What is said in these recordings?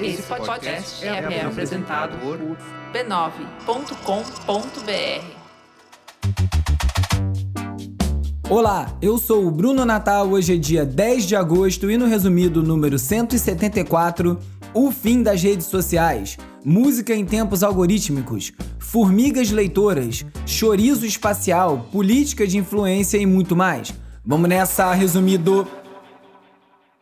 Esse podcast é, é apresentado por b9.com.br. Olá, eu sou o Bruno Natal. Hoje é dia 10 de agosto e no resumido número 174, o fim das redes sociais, música em tempos algorítmicos, formigas leitoras, chorizo espacial, política de influência e muito mais. Vamos nessa, resumido.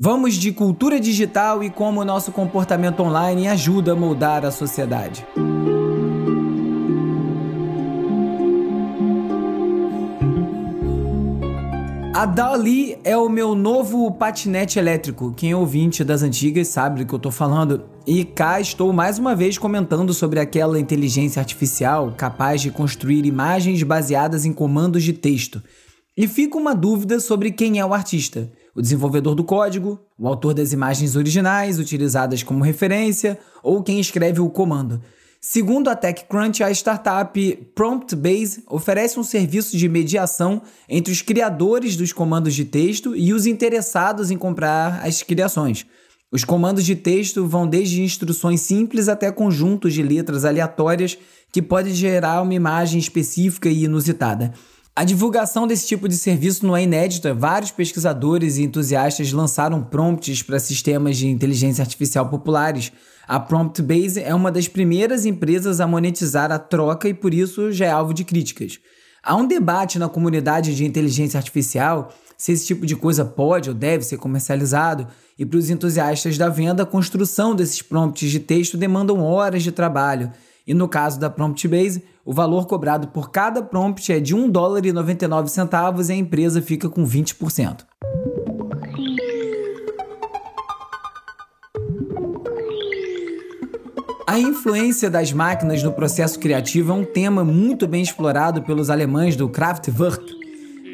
Vamos de cultura digital e como o nosso comportamento online ajuda a moldar a sociedade. A Dali é o meu novo patinete elétrico. Quem é ouvinte das antigas sabe do que eu tô falando. E cá estou mais uma vez comentando sobre aquela inteligência artificial capaz de construir imagens baseadas em comandos de texto. E fica uma dúvida sobre quem é o artista: o desenvolvedor do código, o autor das imagens originais utilizadas como referência ou quem escreve o comando. Segundo a TechCrunch, a startup PromptBase oferece um serviço de mediação entre os criadores dos comandos de texto e os interessados em comprar as criações. Os comandos de texto vão desde instruções simples até conjuntos de letras aleatórias que podem gerar uma imagem específica e inusitada. A divulgação desse tipo de serviço não é inédita. Vários pesquisadores e entusiastas lançaram prompts para sistemas de inteligência artificial populares. A PromptBase é uma das primeiras empresas a monetizar a troca e por isso já é alvo de críticas. Há um debate na comunidade de inteligência artificial se esse tipo de coisa pode ou deve ser comercializado, e para os entusiastas da venda, a construção desses prompts de texto demandam horas de trabalho. E no caso da PromptBase, o valor cobrado por cada prompt é de 1 dólar e 99 centavos e a empresa fica com 20%. A influência das máquinas no processo criativo é um tema muito bem explorado pelos alemães do Kraftwerk.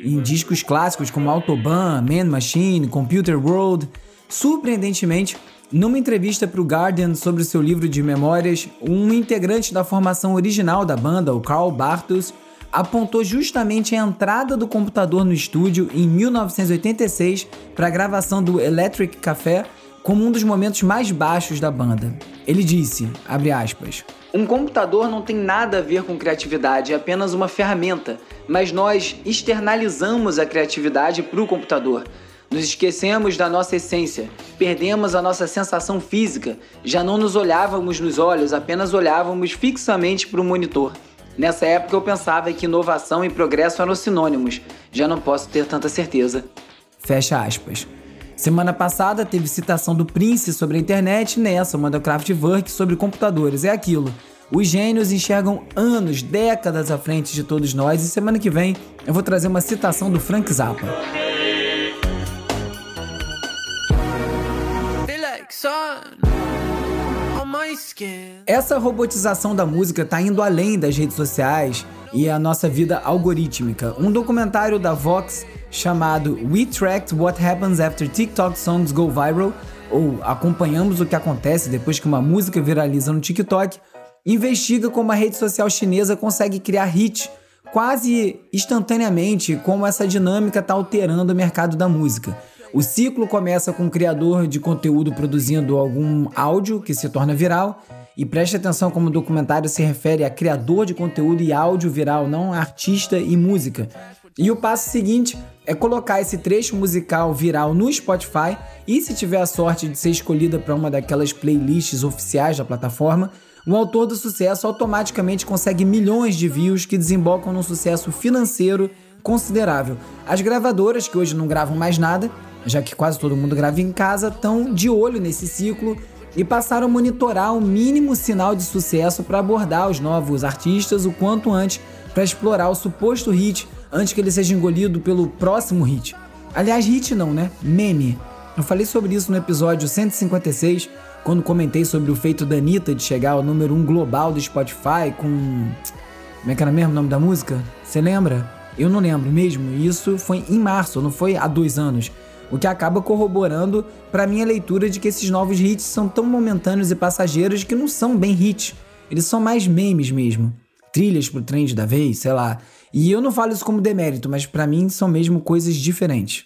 Em discos clássicos como Autobahn, Man Machine, Computer World, surpreendentemente, numa entrevista para o Guardian sobre o seu livro de memórias, um integrante da formação original da banda, o Carl Bartos, apontou justamente a entrada do computador no estúdio em 1986 para a gravação do Electric Café como um dos momentos mais baixos da banda. Ele disse, aspas, um computador não tem nada a ver com criatividade, é apenas uma ferramenta, mas nós externalizamos a criatividade para o computador. Nos esquecemos da nossa essência, perdemos a nossa sensação física, já não nos olhávamos nos olhos, apenas olhávamos fixamente para o monitor. Nessa época eu pensava que inovação e progresso eram sinônimos, já não posso ter tanta certeza. Fecha aspas. Semana passada teve citação do Prince sobre a internet, nessa, uma da Kraftwerk sobre computadores. É aquilo. Os gênios enxergam anos, décadas à frente de todos nós, e semana que vem eu vou trazer uma citação do Frank Zappa. Essa robotização da música está indo além das redes sociais e a nossa vida algorítmica. Um documentário da Vox chamado We Tracked What Happens After TikTok Songs Go Viral, ou Acompanhamos o que acontece depois que uma música viraliza no TikTok, investiga como a rede social chinesa consegue criar hits quase instantaneamente, como essa dinâmica está alterando o mercado da música. O ciclo começa com o criador de conteúdo produzindo algum áudio que se torna viral. E preste atenção como o documentário se refere a criador de conteúdo e áudio viral, não artista e música. E o passo seguinte é colocar esse trecho musical viral no Spotify e, se tiver a sorte de ser escolhida para uma daquelas playlists oficiais da plataforma, o autor do sucesso automaticamente consegue milhões de views que desembocam num sucesso financeiro considerável. As gravadoras, que hoje não gravam mais nada, já que quase todo mundo grava em casa, estão de olho nesse ciclo e passaram a monitorar o mínimo sinal de sucesso para abordar os novos artistas o quanto antes para explorar o suposto hit antes que ele seja engolido pelo próximo hit. Aliás, hit não, né? Meme. Eu falei sobre isso no episódio 156 quando comentei sobre o feito da Anitta de chegar ao número 1 um global do Spotify com. Como é que era mesmo o nome da música? Você lembra? Eu não lembro mesmo. Isso foi em março, não foi há dois anos. O que acaba corroborando para minha leitura de que esses novos hits são tão momentâneos e passageiros que não são bem hits. Eles são mais memes mesmo. Trilhas pro trend da vez, sei lá. E eu não falo isso como demérito, mas para mim são mesmo coisas diferentes.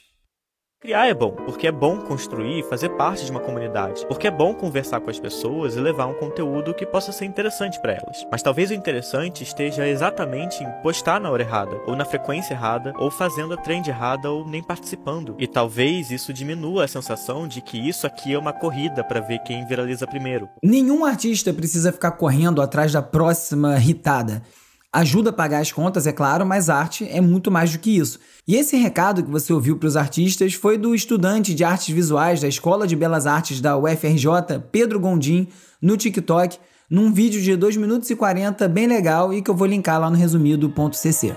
Criar é bom, porque é bom construir e fazer parte de uma comunidade, porque é bom conversar com as pessoas e levar um conteúdo que possa ser interessante para elas. Mas talvez o interessante esteja exatamente em postar na hora errada, ou na frequência errada, ou fazendo a trend errada, ou nem participando. E talvez isso diminua a sensação de que isso aqui é uma corrida para ver quem viraliza primeiro. Nenhum artista precisa ficar correndo atrás da próxima hitada. Ajuda a pagar as contas, é claro, mas arte é muito mais do que isso. E esse recado que você ouviu para os artistas foi do estudante de artes visuais da Escola de Belas Artes da UFRJ, Pedro Gondim, no TikTok, num vídeo de 2 minutos e 40 bem legal e que eu vou linkar lá no resumido.cc.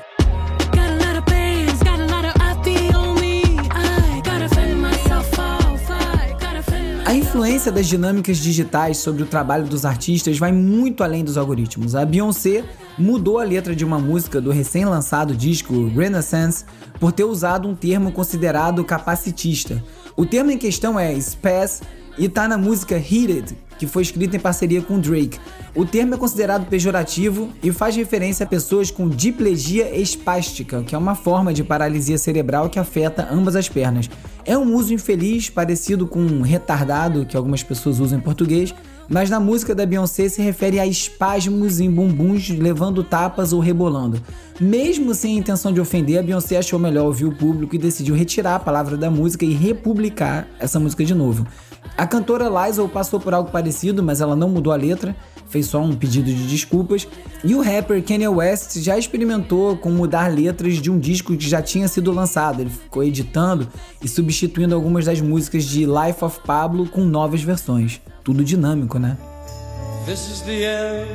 A influência das dinâmicas digitais sobre o trabalho dos artistas vai muito além dos algoritmos. A Beyoncé mudou a letra de uma música do recém-lançado disco Renaissance por ter usado um termo considerado capacitista. O termo em questão é spaz e tá na música Heated, que foi escrita em parceria com Drake. O termo é considerado pejorativo e faz referência a pessoas com diplegia espástica, que é uma forma de paralisia cerebral que afeta ambas as pernas. É um uso infeliz, parecido com retardado, que algumas pessoas usam em português, mas na música da Beyoncé se refere a espasmos em bumbuns levando tapas ou rebolando. Mesmo sem a intenção de ofender, a Beyoncé achou melhor ouvir o público e decidiu retirar a palavra da música e republicar essa música de novo. A cantora Lizzo passou por algo parecido, mas ela não mudou a letra, fez só um pedido de desculpas. E o rapper Kanye West já experimentou com mudar letras de um disco que já tinha sido lançado. Ele ficou editando e substituindo algumas das músicas de Life of Pablo com novas versões. Tudo dinâmico, né? This is the end,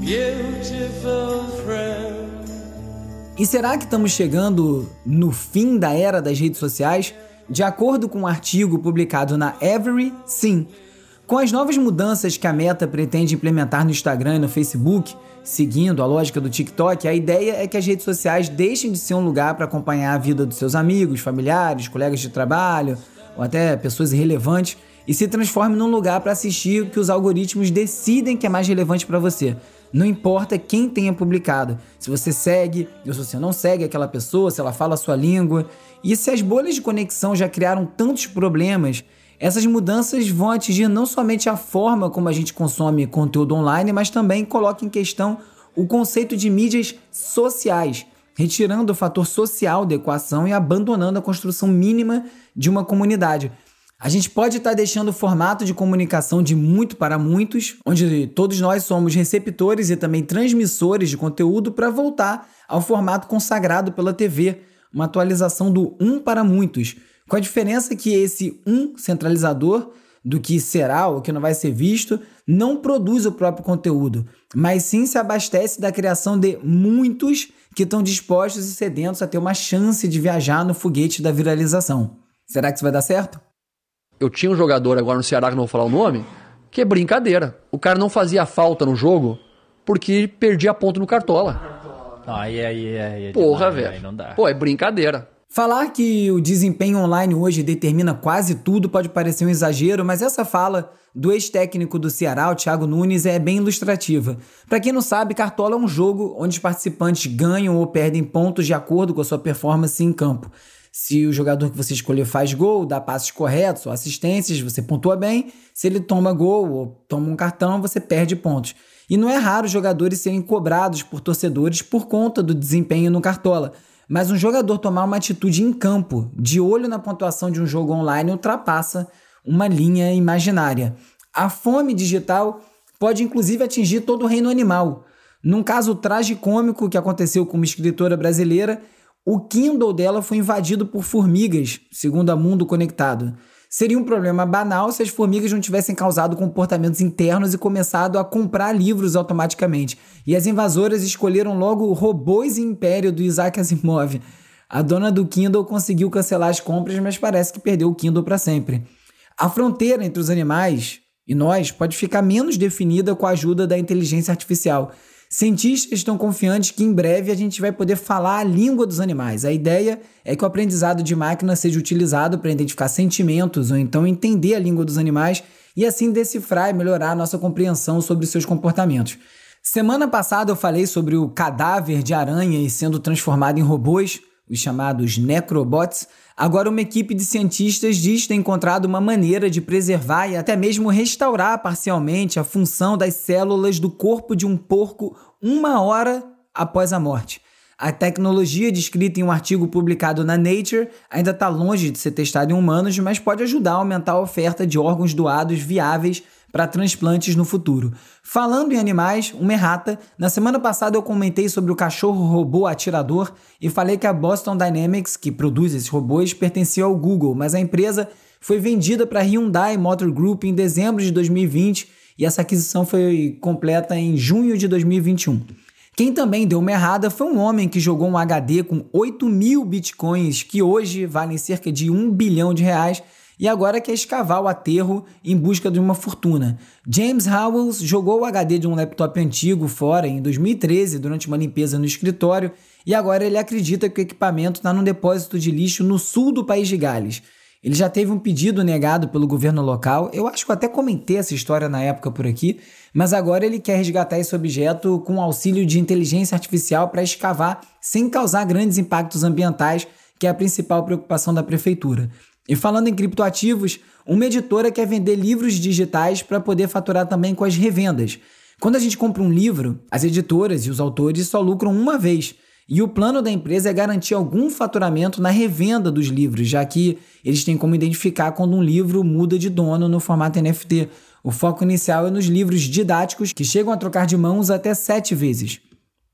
beautiful friend. E será que estamos chegando no fim da era das redes sociais? De acordo com um artigo publicado na Every, sim. Com as novas mudanças que a Meta pretende implementar no Instagram e no Facebook, seguindo a lógica do TikTok, a ideia é que as redes sociais deixem de ser um lugar para acompanhar a vida dos seus amigos, familiares, colegas de trabalho ou até pessoas irrelevantes e se transformem num lugar para assistir o que os algoritmos decidem que é mais relevante para você. Não importa quem tenha publicado, se você segue ou se você não segue aquela pessoa, se ela fala a sua língua. E se as bolhas de conexão já criaram tantos problemas, essas mudanças vão atingir não somente a forma como a gente consome conteúdo online, mas também coloca em questão o conceito de mídias sociais, retirando o fator social da equação e abandonando a construção mínima de uma comunidade. A gente pode estar tá deixando o formato de comunicação de muito para muitos, onde todos nós somos receptores e também transmissores de conteúdo, para voltar ao formato consagrado pela TV, uma atualização do um para muitos, com a diferença que esse um centralizador do que será ou que não vai ser visto não produz o próprio conteúdo, mas sim se abastece da criação de muitos que estão dispostos e sedentos a ter uma chance de viajar no foguete da viralização. Será que isso vai dar certo? Eu tinha um jogador agora no Ceará, que não vou falar o nome, que é brincadeira. O cara não fazia falta no jogo porque perdia ponto no Cartola. Aí, aí, aí. É Porra, velho. Pô, é brincadeira. Falar que o desempenho online hoje determina quase tudo pode parecer um exagero, mas essa fala do ex-técnico do Ceará, o Thiago Nunes, é bem ilustrativa. Para quem não sabe, Cartola é um jogo onde os participantes ganham ou perdem pontos de acordo com a sua performance em campo. Se o jogador que você escolher faz gol, dá passes corretos ou assistências, você pontua bem. Se ele toma gol ou toma um cartão, você perde pontos. E não é raro jogadores serem cobrados por torcedores por conta do desempenho no Cartola. Mas um jogador tomar uma atitude em campo, de olho na pontuação de um jogo online, ultrapassa uma linha imaginária. A fome digital pode inclusive atingir todo o reino animal. Num caso tragicômico que aconteceu com uma escritora brasileira, o Kindle dela foi invadido por formigas, segundo a Mundo Conectado. Seria um problema banal se as formigas não tivessem causado comportamentos internos e começado a comprar livros automaticamente. E as invasoras escolheram logo Robôs e Império do Isaac Asimov. A dona do Kindle conseguiu cancelar as compras, mas parece que perdeu o Kindle para sempre. A fronteira entre os animais e nós pode ficar menos definida com a ajuda da inteligência artificial. Cientistas estão confiantes que em breve a gente vai poder falar a língua dos animais. A ideia é que o aprendizado de máquina seja utilizado para identificar sentimentos ou então entender a língua dos animais e assim decifrar e melhorar a nossa compreensão sobre seus comportamentos. Semana passada eu falei sobre o cadáver de aranha e sendo transformado em robôs, os chamados necrobots. Agora, uma equipe de cientistas diz ter encontrado uma maneira de preservar e até mesmo restaurar parcialmente a função das células do corpo de um porco uma hora após a morte. A tecnologia descrita em um artigo publicado na Nature ainda está longe de ser testada em humanos, mas pode ajudar a aumentar a oferta de órgãos doados viáveis para transplantes no futuro. Falando em animais, uma errata, na semana passada eu comentei sobre o cachorro robô atirador e falei que a Boston Dynamics, que produz esses robôs, pertencia ao Google, mas a empresa foi vendida para a Hyundai Motor Group em dezembro de 2020 e essa aquisição foi completa em junho de 2021. Quem também deu uma errada foi um homem que jogou um HD com 8 mil bitcoins, que hoje valem cerca de 1 bilhão de reais, e agora quer escavar o aterro em busca de uma fortuna. James Howells jogou o HD de um laptop antigo fora em 2013 durante uma limpeza no escritório e agora ele acredita que o equipamento está num depósito de lixo no sul do país de Gales. Ele já teve um pedido negado pelo governo local. Eu acho que eu até comentei essa história na época por aqui, mas agora ele quer resgatar esse objeto com auxílio de inteligência artificial para escavar sem causar grandes impactos ambientais, que é a principal preocupação da prefeitura. E falando em criptoativos, uma editora quer vender livros digitais para poder faturar também com as revendas. Quando a gente compra um livro, as editoras e os autores só lucram uma vez. E o plano da empresa é garantir algum faturamento na revenda dos livros, já que eles têm como identificar quando um livro muda de dono no formato NFT. O foco inicial é nos livros didáticos que chegam a trocar de mãos até sete vezes.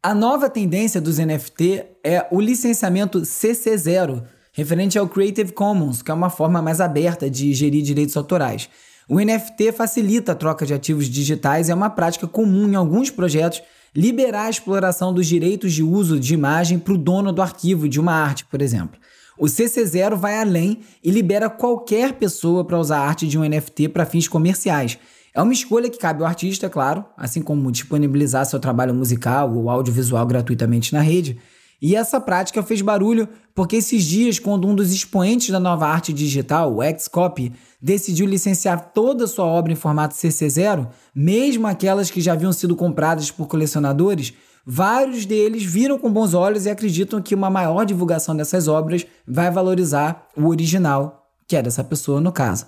A nova tendência dos NFT é o licenciamento CC0, referente ao Creative Commons, que é uma forma mais aberta de gerir direitos autorais. O NFT facilita a troca de ativos digitais e é uma prática comum em alguns projetos liberar a exploração dos direitos de uso de imagem para o dono do arquivo de uma arte, por exemplo. O CC0 vai além e libera qualquer pessoa para usar a arte de um NFT para fins comerciais. É uma escolha que cabe ao artista, claro, assim como disponibilizar seu trabalho musical ou audiovisual gratuitamente na rede. E essa prática fez barulho porque esses dias, quando um dos expoentes da nova arte digital, o Xcopy, decidiu licenciar toda sua obra em formato CC0, mesmo aquelas que já haviam sido compradas por colecionadores, vários deles viram com bons olhos e acreditam que uma maior divulgação dessas obras vai valorizar o original, que é dessa pessoa no caso.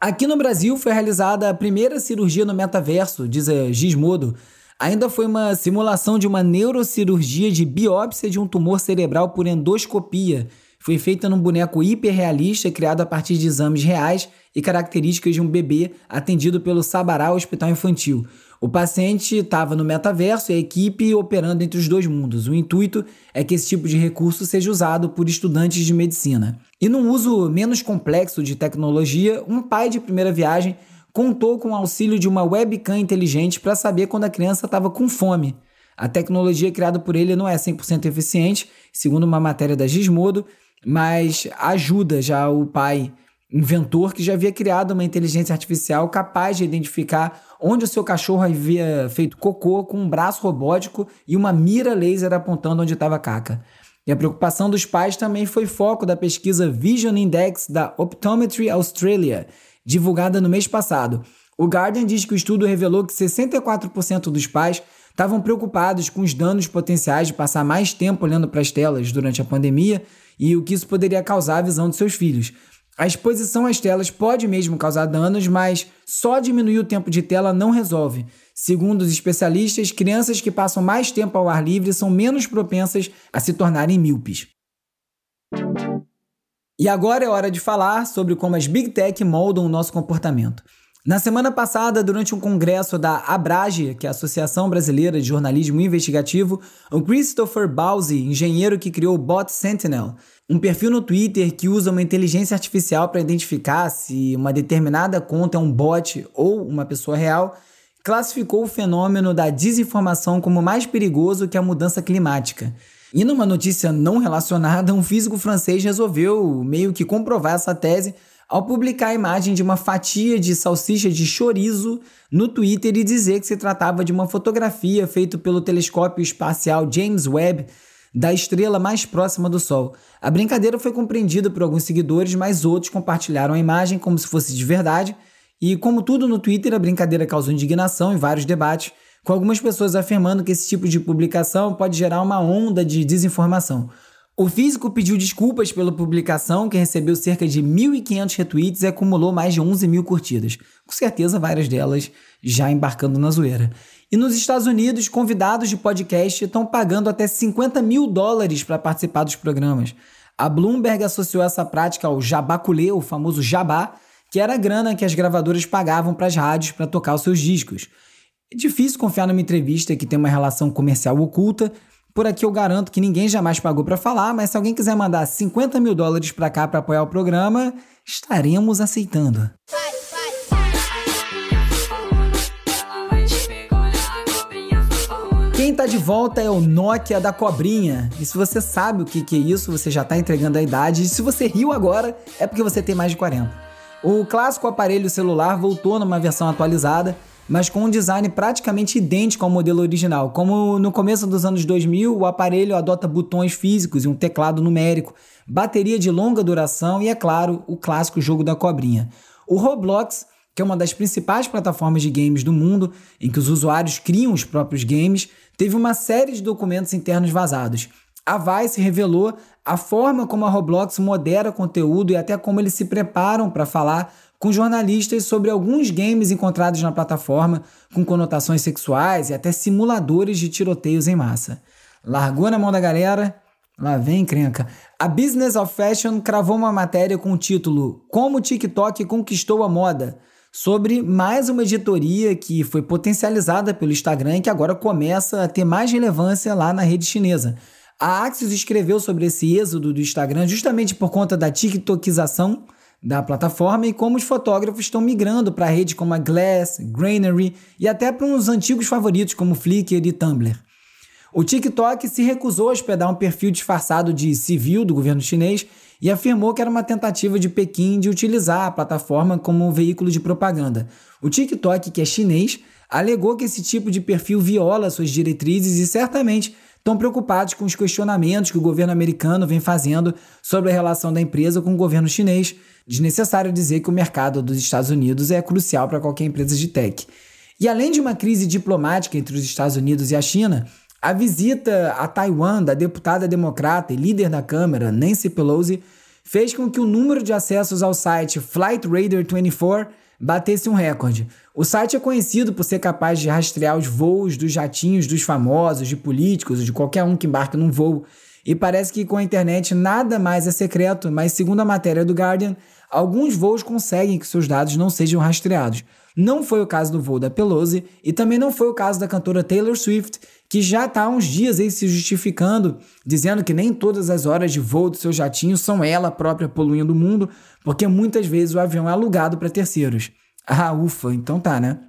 Aqui no Brasil foi realizada a primeira cirurgia no metaverso, diz a Gizmodo, Ainda foi uma simulação de uma neurocirurgia de biópsia de um tumor cerebral por endoscopia. Foi feita num boneco hiperrealista criado a partir de exames reais e características de um bebê atendido pelo Sabará Hospital Infantil. O paciente estava no metaverso e a equipe operando entre os dois mundos. O intuito é que esse tipo de recurso seja usado por estudantes de medicina. E num uso menos complexo de tecnologia, um pai de primeira viagem contou com o auxílio de uma webcam inteligente para saber quando a criança estava com fome. A tecnologia criada por ele não é 100% eficiente, segundo uma matéria da Gizmodo, mas ajuda já o pai inventor que já havia criado uma inteligência artificial capaz de identificar onde o seu cachorro havia feito cocô com um braço robótico e uma mira laser apontando onde estava a caca. E a preocupação dos pais também foi foco da pesquisa Vision Index da Optometry Australia, divulgada no mês passado. O Guardian diz que o estudo revelou que 64% dos pais estavam preocupados com os danos potenciais de passar mais tempo olhando para as telas durante a pandemia e o que isso poderia causar à visão de seus filhos. A exposição às telas pode mesmo causar danos, mas só diminuir o tempo de tela não resolve. Segundo os especialistas, crianças que passam mais tempo ao ar livre são menos propensas a se tornarem míopes. E agora é hora de falar sobre como as Big Tech moldam o nosso comportamento. Na semana passada, durante um congresso da Abrage, que é a Associação Brasileira de Jornalismo Investigativo, o Christopher Bowsy, engenheiro que criou o Bot Sentinel, um perfil no Twitter que usa uma inteligência artificial para identificar se uma determinada conta é um bot ou uma pessoa real, classificou o fenômeno da desinformação como mais perigoso que a mudança climática. E numa notícia não relacionada, um físico francês resolveu meio que comprovar essa tese ao publicar a imagem de uma fatia de salsicha de chorizo no Twitter e dizer que se tratava de uma fotografia feita pelo telescópio espacial James Webb da estrela mais próxima do Sol. A brincadeira foi compreendida por alguns seguidores, mas outros compartilharam a imagem como se fosse de verdade. E como tudo no Twitter, a brincadeira causou indignação e vários debates, com algumas pessoas afirmando que esse tipo de publicação pode gerar uma onda de desinformação. O físico pediu desculpas pela publicação, que recebeu cerca de 1.500 retweets e acumulou mais de 11 mil curtidas. Com certeza, várias delas já embarcando na zoeira. E nos Estados Unidos, convidados de podcast estão pagando até 50 mil dólares para participar dos programas. A Bloomberg associou essa prática ao jabaculê, o famoso jabá, que era a grana que as gravadoras pagavam para as rádios para tocar os seus discos. É difícil confiar numa entrevista que tem uma relação comercial oculta, por aqui eu garanto que ninguém jamais pagou para falar, mas se alguém quiser mandar 50 mil dólares para cá para apoiar o programa, estaremos aceitando. Quem tá de volta é o Nokia da cobrinha. E se você sabe o que, que é isso, você já tá entregando a idade. E se você riu agora, é porque você tem mais de 40. O clássico aparelho celular voltou numa versão atualizada mas com um design praticamente idêntico ao modelo original. Como no começo dos anos 2000, o aparelho adota botões físicos e um teclado numérico, bateria de longa duração e, é claro, o clássico jogo da cobrinha. O Roblox, que é uma das principais plataformas de games do mundo, em que os usuários criam os próprios games, teve uma série de documentos internos vazados. A Vice revelou a forma como a Roblox modera conteúdo e até como eles se preparam para falar com jornalistas sobre alguns games encontrados na plataforma com conotações sexuais e até simuladores de tiroteios em massa. Largou na mão da galera? Lá vem, crenca. A Business of Fashion cravou uma matéria com o título Como o TikTok conquistou a moda, sobre mais uma editoria que foi potencializada pelo Instagram e que agora começa a ter mais relevância lá na rede chinesa. A Axios escreveu sobre esse êxodo do Instagram justamente por conta da TikTokização da plataforma e como os fotógrafos estão migrando para redes como a Glass, Granary e até para uns antigos favoritos como Flickr e Tumblr. O TikTok se recusou a hospedar um perfil disfarçado de civil do governo chinês e afirmou que era uma tentativa de Pequim de utilizar a plataforma como um veículo de propaganda. O TikTok, que é chinês, alegou que esse tipo de perfil viola suas diretrizes e certamente estão preocupados com os questionamentos que o governo americano vem fazendo sobre a relação da empresa com o governo chinês, Desnecessário dizer que o mercado dos Estados Unidos é crucial para qualquer empresa de tech. E além de uma crise diplomática entre os Estados Unidos e a China, a visita a Taiwan da deputada democrata e líder da Câmara, Nancy Pelosi, fez com que o número de acessos ao site Flight Radar 24 batesse um recorde. O site é conhecido por ser capaz de rastrear os voos dos jatinhos dos famosos, de políticos, de qualquer um que embarque num voo. E parece que com a internet nada mais é secreto, mas segundo a matéria do Guardian, alguns voos conseguem que seus dados não sejam rastreados. Não foi o caso do voo da Pelosi e também não foi o caso da cantora Taylor Swift, que já está há uns dias aí se justificando, dizendo que nem todas as horas de voo do seu jatinho são ela própria poluindo o mundo, porque muitas vezes o avião é alugado para terceiros. Ah, ufa, então tá, né?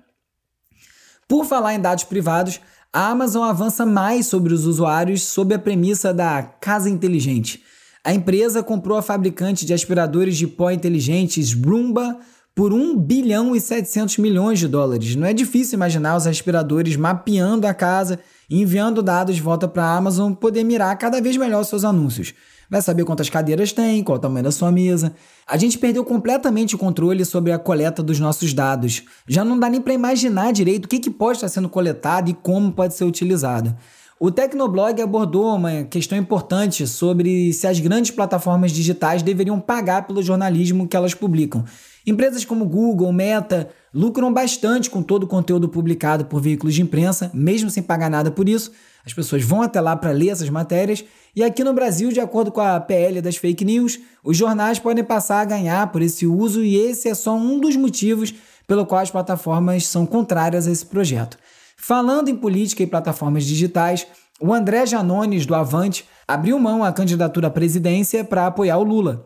Por falar em dados privados, a Amazon avança mais sobre os usuários sob a premissa da casa inteligente. A empresa comprou a fabricante de aspiradores de pó inteligentes Roomba por 1 bilhão e 700 milhões de dólares. Não é difícil imaginar os aspiradores mapeando a casa enviando dados de volta para a Amazon poder mirar cada vez melhor seus anúncios. Vai saber quantas cadeiras tem, qual o tamanho da sua mesa. A gente perdeu completamente o controle sobre a coleta dos nossos dados. Já não dá nem para imaginar direito o que, que pode estar sendo coletado e como pode ser utilizado. O Tecnoblog abordou uma questão importante sobre se as grandes plataformas digitais deveriam pagar pelo jornalismo que elas publicam. Empresas como Google, Meta lucram bastante com todo o conteúdo publicado por veículos de imprensa, mesmo sem pagar nada por isso. As pessoas vão até lá para ler essas matérias. E aqui no Brasil, de acordo com a PL das fake news, os jornais podem passar a ganhar por esse uso, e esse é só um dos motivos pelo qual as plataformas são contrárias a esse projeto. Falando em política e plataformas digitais, o André Janones, do Avante, abriu mão à candidatura à presidência para apoiar o Lula.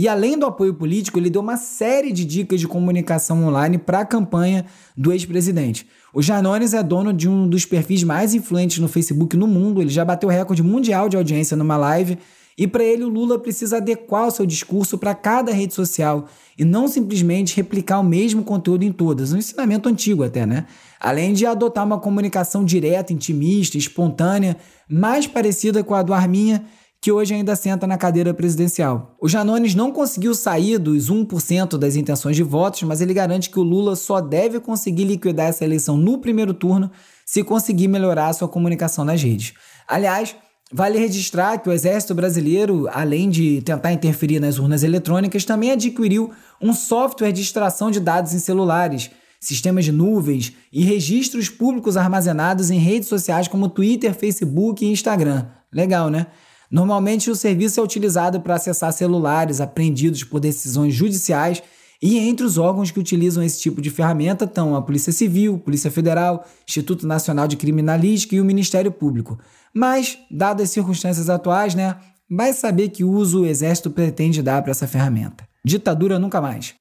E além do apoio político, ele deu uma série de dicas de comunicação online para a campanha do ex-presidente. O Janones é dono de um dos perfis mais influentes no Facebook no mundo, ele já bateu recorde mundial de audiência numa live E para ele, o Lula precisa adequar o seu discurso para cada rede social e não simplesmente replicar o mesmo conteúdo em todas, um ensinamento antigo até, né? Além de adotar uma comunicação direta, intimista, espontânea, mais parecida com a do Arminha, que hoje ainda senta na cadeira presidencial. O Janones não conseguiu sair dos 1% das intenções de votos, mas ele garante que o Lula só deve conseguir liquidar essa eleição no primeiro turno se conseguir melhorar a sua comunicação nas redes. Aliás, Vale registrar que o Exército Brasileiro, além de tentar interferir nas urnas eletrônicas, também adquiriu um software de extração de dados em celulares, sistemas de nuvens e registros públicos armazenados em redes sociais como Twitter, Facebook e Instagram. Legal, né? Normalmente o serviço é utilizado para acessar celulares apreendidos por decisões judiciais e entre os órgãos que utilizam esse tipo de ferramenta estão a Polícia Civil, Polícia Federal, Instituto Nacional de Criminalística e o Ministério Público. Mas, dadas as circunstâncias atuais, né, vai saber que uso o Exército pretende dar para essa ferramenta. Ditadura nunca mais.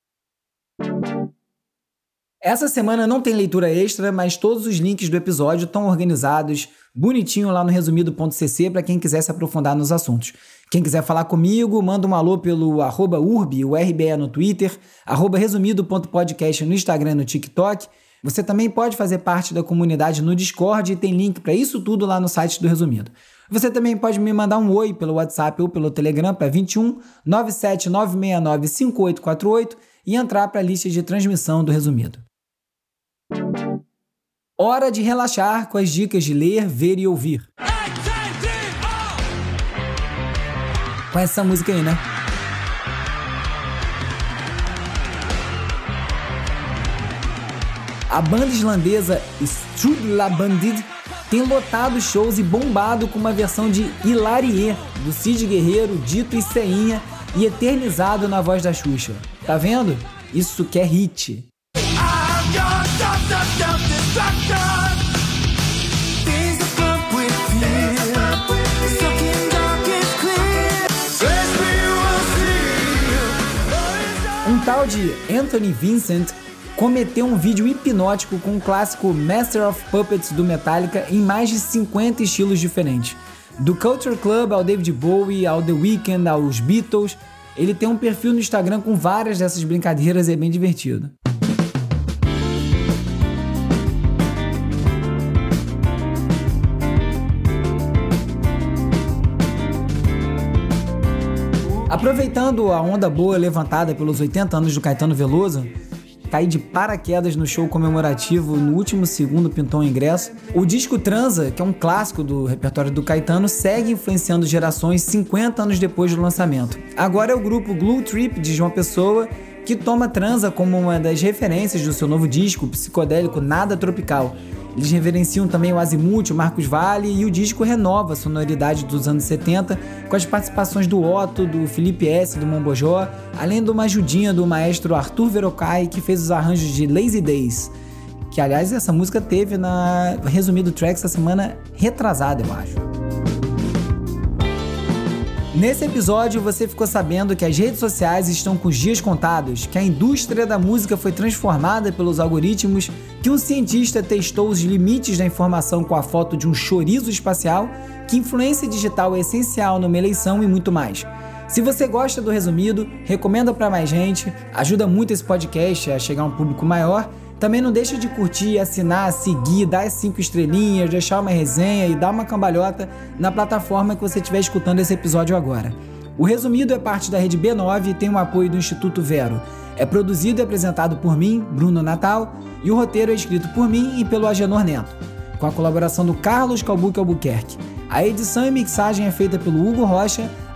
Essa semana não tem leitura extra, mas todos os links do episódio estão organizados bonitinho lá no resumido.cc para quem quiser se aprofundar nos assuntos. Quem quiser falar comigo, manda um alô pelo arroba urb, o RBE no Twitter, arroba resumido.podcast no Instagram e no TikTok. Você também pode fazer parte da comunidade no Discord e tem link para isso tudo lá no site do Resumido. Você também pode me mandar um oi pelo WhatsApp ou pelo Telegram para 21 97969 5848 e entrar para a lista de transmissão do Resumido. Hora de relaxar com as dicas de ler, ver e ouvir. Com essa música aí, né? A banda islandesa Strudla Bandid tem lotado shows e bombado com uma versão de Hilarie, do Cid Guerreiro, dito e ceinha e eternizado na voz da Xuxa. Tá vendo? Isso que é hit. Um tal de Anthony Vincent cometeu um vídeo hipnótico com o clássico Master of Puppets do Metallica em mais de 50 estilos diferentes. Do Culture Club ao David Bowie, ao The Weeknd, aos Beatles, ele tem um perfil no Instagram com várias dessas brincadeiras e é bem divertido. Aproveitando a onda boa levantada pelos 80 anos do Caetano Veloso, caí de paraquedas no show comemorativo no último segundo pintou um ingresso. O disco Transa, que é um clássico do repertório do Caetano, segue influenciando gerações 50 anos depois do lançamento. Agora é o grupo Glue Trip de João Pessoa que toma Transa como uma das referências do seu novo disco psicodélico Nada Tropical. Eles reverenciam também o Azimuth, o Marcos Vale e o disco renova a sonoridade dos anos 70 com as participações do Otto, do Felipe S, do Mombojó, além de uma ajudinha do maestro Arthur Verocai que fez os arranjos de Lazy Days. Que aliás essa música teve na resumido track essa semana retrasada, eu acho. Nesse episódio, você ficou sabendo que as redes sociais estão com os dias contados, que a indústria da música foi transformada pelos algoritmos, que um cientista testou os limites da informação com a foto de um chorizo espacial, que influência digital é essencial numa eleição e muito mais. Se você gosta do resumido, recomenda para mais gente, ajuda muito esse podcast a chegar a um público maior também não deixa de curtir, assinar, seguir, dar as cinco estrelinhas, deixar uma resenha e dar uma cambalhota na plataforma que você estiver escutando esse episódio agora. O resumido é parte da rede B9 e tem o apoio do Instituto Vero. É produzido e apresentado por mim, Bruno Natal, e o roteiro é escrito por mim e pelo Agenor Neto, com a colaboração do Carlos Calbuque Albuquerque. A edição e mixagem é feita pelo Hugo Rocha,